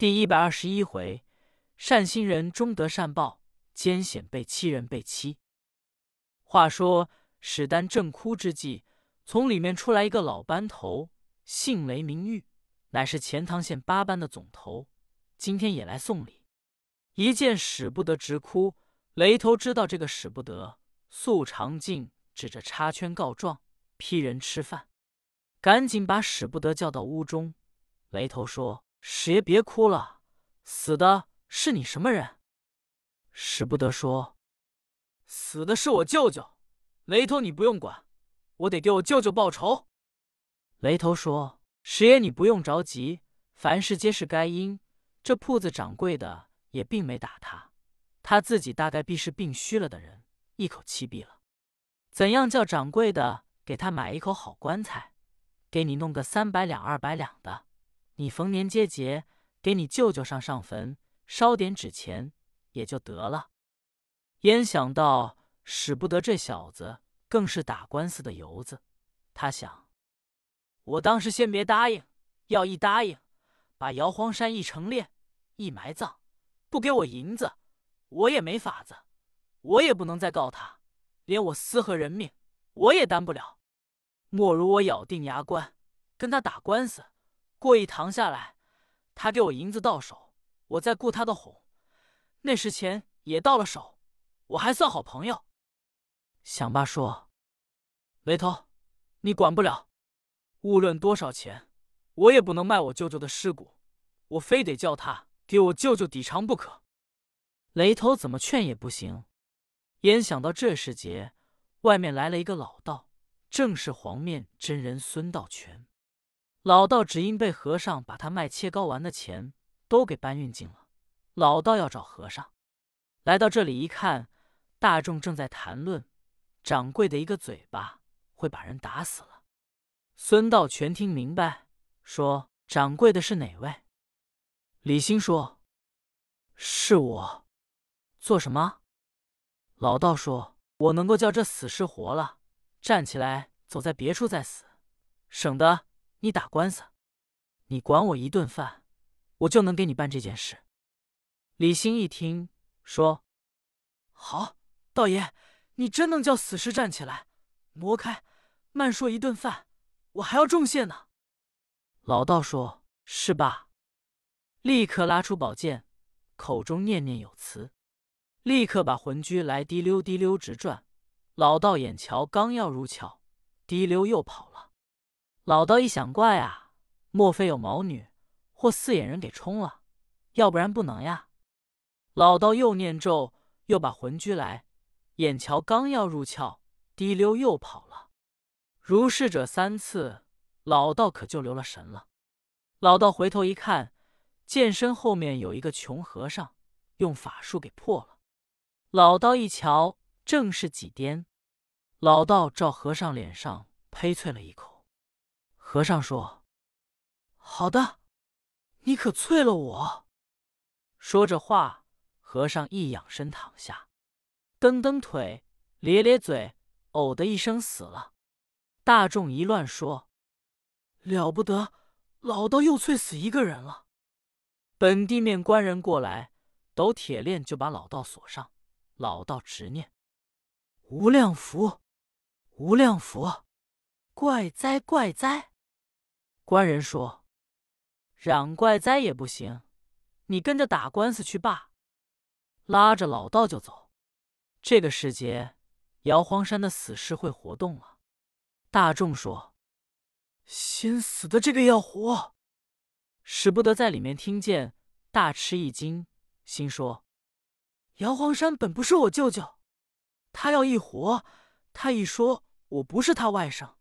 第一百二十一回，善心人终得善报，艰险被欺人被欺。话说史丹正哭之际，从里面出来一个老班头，姓雷名玉，乃是钱塘县八班的总头，今天也来送礼。一见使不得，直哭。雷头知道这个使不得，素长进指着插圈告状，批人吃饭，赶紧把使不得叫到屋中。雷头说：“十爷别哭了，死的是你什么人？”使不得说：“死的是我舅舅。”雷头，你不用管，我得给我舅舅报仇。雷头说：“十爷你不用着急，凡事皆是该因。这铺子掌柜的也并没打他。”他自己大概必是病虚了的人，一口气毙了。怎样叫掌柜的给他买一口好棺材，给你弄个三百两、二百两的？你逢年接节给你舅舅上上坟，烧点纸钱也就得了。焉想到使不得这小子更是打官司的由子。他想，我当时先别答应，要一答应，把姚荒山一成殓一埋葬，不给我银子。我也没法子，我也不能再告他，连我私和人命我也担不了。莫如我咬定牙关，跟他打官司，过一堂下来，他给我银子到手，我再雇他的哄，那时钱也到了手，我还算好朋友。想罢说：“雷头，你管不了，无论多少钱，我也不能卖我舅舅的尸骨，我非得叫他给我舅舅抵偿不可。”雷头怎么劝也不行，眼想到这时节，外面来了一个老道，正是黄面真人孙道全。老道只因被和尚把他卖切糕丸的钱都给搬运进了，老道要找和尚。来到这里一看，大众正在谈论，掌柜的一个嘴巴会把人打死了。孙道全听明白，说：“掌柜的是哪位？”李兴说：“是我。”做什么？老道说：“我能够叫这死尸活了，站起来走在别处再死，省得你打官司。你管我一顿饭，我就能给你办这件事。”李兴一听说：“好，道爷，你真能叫死尸站起来？挪开，慢说一顿饭，我还要重谢呢。”老道说：“是吧？”立刻拉出宝剑，口中念念有词。立刻把魂驹来，滴溜滴溜直转。老道眼瞧刚要入鞘，滴溜又跑了。老道一想怪啊，莫非有毛女或四眼人给冲了？要不然不能呀。老道又念咒，又把魂拘来，眼瞧刚要入鞘，滴溜又跑了。如是者三次，老道可就留了神了。老道回头一看，剑身后面有一个穷和尚，用法术给破了。老道一瞧，正是几颠。老道照和尚脸上呸啐了一口。和尚说：“好的，你可啐了我。”说着话，和尚一仰身躺下，蹬蹬腿，咧咧嘴，呕的一声死了。大众一乱说：“了不得，老道又啐死一个人了。”本地面官人过来，抖铁链就把老道锁上。老道执念，无量福，无量福，怪哉怪哉！官人说：“嚷怪哉也不行，你跟着打官司去罢。”拉着老道就走。这个时节，摇荒山的死尸会活动了。大众说：“先死的这个要活。”使不得在里面听见，大吃一惊，心说。姚荒山本不是我舅舅，他要一活，他一说我不是他外甥，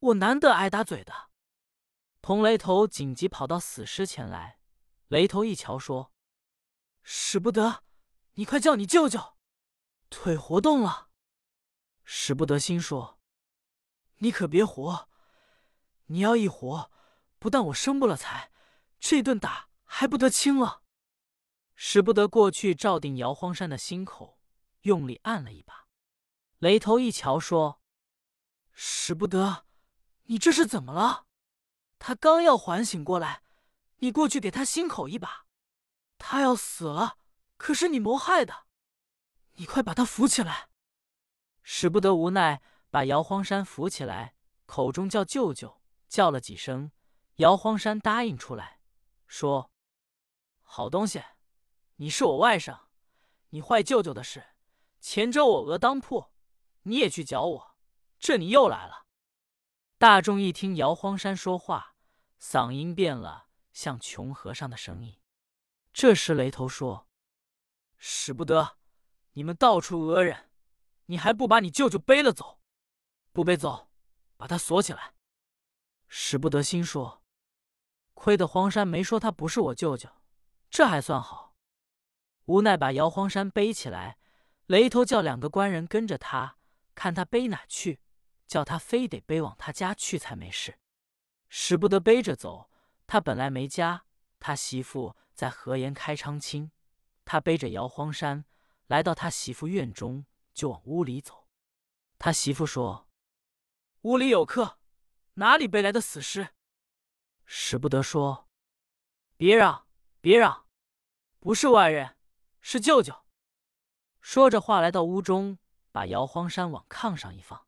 我难得挨打嘴的。同雷头紧急跑到死尸前来，雷头一瞧说：“使不得，你快叫你舅舅，腿活动了。”使不得心说：“你可别活，你要一活，不但我生不了财，这顿打还不得轻了。”使不得过去照定姚荒山的心口，用力按了一把。雷头一瞧，说：“使不得，你这是怎么了？他刚要缓醒过来，你过去给他心口一把。”他要死了，可是你谋害的，你快把他扶起来。”使不得，无奈把姚荒山扶起来，口中叫舅舅，叫了几声，姚荒山答应出来，说：“好东西，你是我外甥，你坏舅舅的事，前周我额当铺，你也去搅我，这你又来了。”大众一听姚荒山说话，嗓音变了，像穷和尚的声音。这时雷头说：“使不得，你们到处讹人。”你还不把你舅舅背了走？不背走，把他锁起来。使不得，心说：亏得荒山没说他不是我舅舅，这还算好。无奈把姚荒山背起来，雷头叫两个官人跟着他，看他背哪去，叫他非得背往他家去才没事。使不得背着走，他本来没家，他媳妇在河沿开昌清，他背着姚荒山来到他媳妇院中。就往屋里走，他媳妇说：“屋里有客，哪里背来的死尸？”使不得说：“别嚷，别嚷，不是外人，是舅舅。”说着话来到屋中，把姚荒山往炕上一放，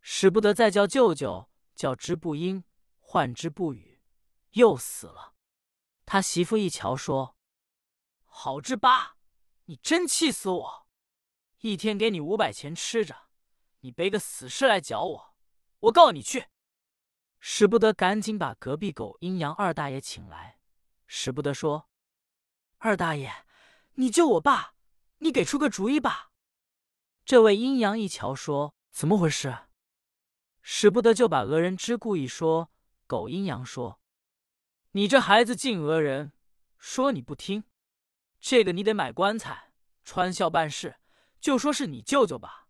使不得再叫舅舅，叫之不应，唤之不语，又死了。他媳妇一瞧说：“好之八，你真气死我！”一天给你五百钱吃着，你背个死尸来搅我，我告你去！使不得，赶紧把隔壁狗阴阳二大爷请来。使不得说：“二大爷，你救我爸，你给出个主意吧。”这位阴阳一瞧说：“怎么回事？”使不得就把讹人之故一说。狗阴阳说：“你这孩子竟讹人，说你不听，这个你得买棺材，穿孝办事。”就说是你舅舅吧，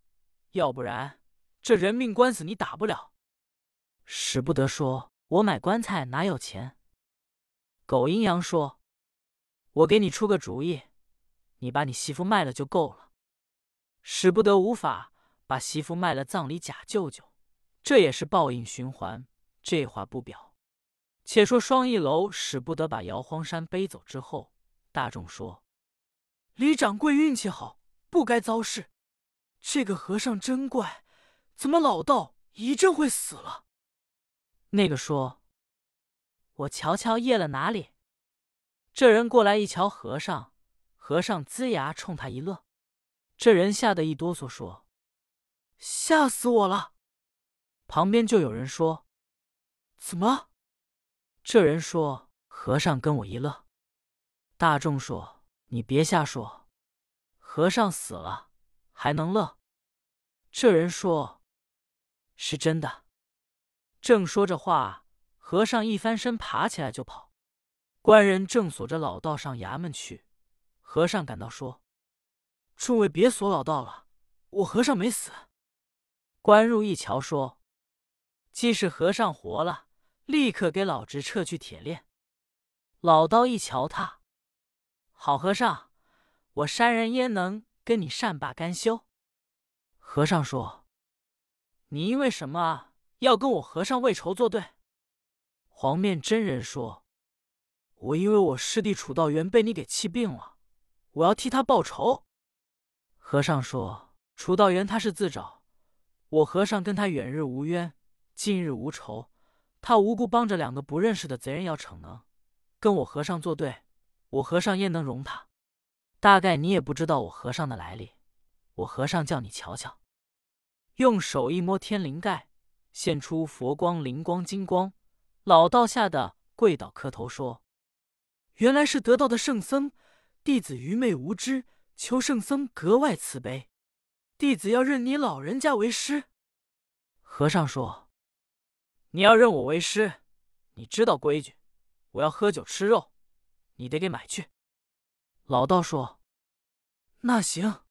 要不然这人命官司你打不了。使不得，说我买棺材哪有钱？狗阴阳说：“我给你出个主意，你把你媳妇卖了就够了。”使不得，无法把媳妇卖了，葬礼假舅舅，这也是报应循环。这话不表。且说双翼楼使不得把姚荒山背走之后，大众说：“李掌柜运气好。”不该遭事，这个和尚真怪，怎么老道一阵会死了？那个说：“我瞧瞧夜了哪里？”这人过来一瞧和尚，和尚龇牙冲他一乐，这人吓得一哆嗦，说：“吓死我了！”旁边就有人说：“怎么？”这人说：“和尚跟我一乐。”大众说：“你别瞎说。”和尚死了还能乐？这人说：“是真的。”正说着话，和尚一翻身爬起来就跑。官人正锁着老道上衙门去，和尚赶到说：“众位别锁老道了，我和尚没死。”官入一瞧说：“既是和尚活了，立刻给老侄撤去铁链。”老道一瞧他，好和尚。我山人焉能跟你善罢甘休？和尚说：“你因为什么要跟我和尚为仇作对？”黄面真人说：“我因为我师弟楚道元被你给气病了，我要替他报仇。”和尚说：“楚道元他是自找，我和尚跟他远日无冤，近日无仇，他无故帮着两个不认识的贼人要逞能，跟我和尚作对，我和尚焉能容他？”大概你也不知道我和尚的来历，我和尚叫你瞧瞧。用手一摸天灵盖，现出佛光、灵光、金光。老道吓得跪倒磕头说：“原来是得道的圣僧，弟子愚昧无知，求圣僧格外慈悲，弟子要认你老人家为师。”和尚说：“你要认我为师，你知道规矩，我要喝酒吃肉，你得给买去。”老道说：“那行。”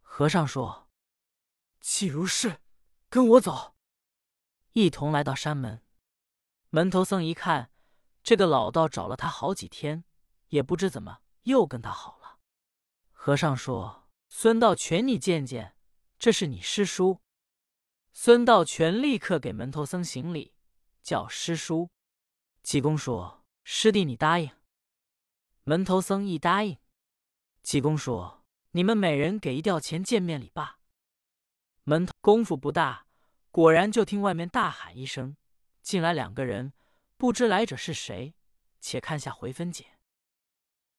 和尚说：“既如是，跟我走。”一同来到山门。门头僧一看，这个老道找了他好几天，也不知怎么又跟他好了。和尚说：“孙道全，你见见，这是你师叔。”孙道全立刻给门头僧行礼，叫师叔。济公说：“师弟，你答应。”门头僧一答应，济公说：“你们每人给一吊钱见面礼罢。”门头功夫不大，果然就听外面大喊一声，进来两个人，不知来者是谁。且看下回分解。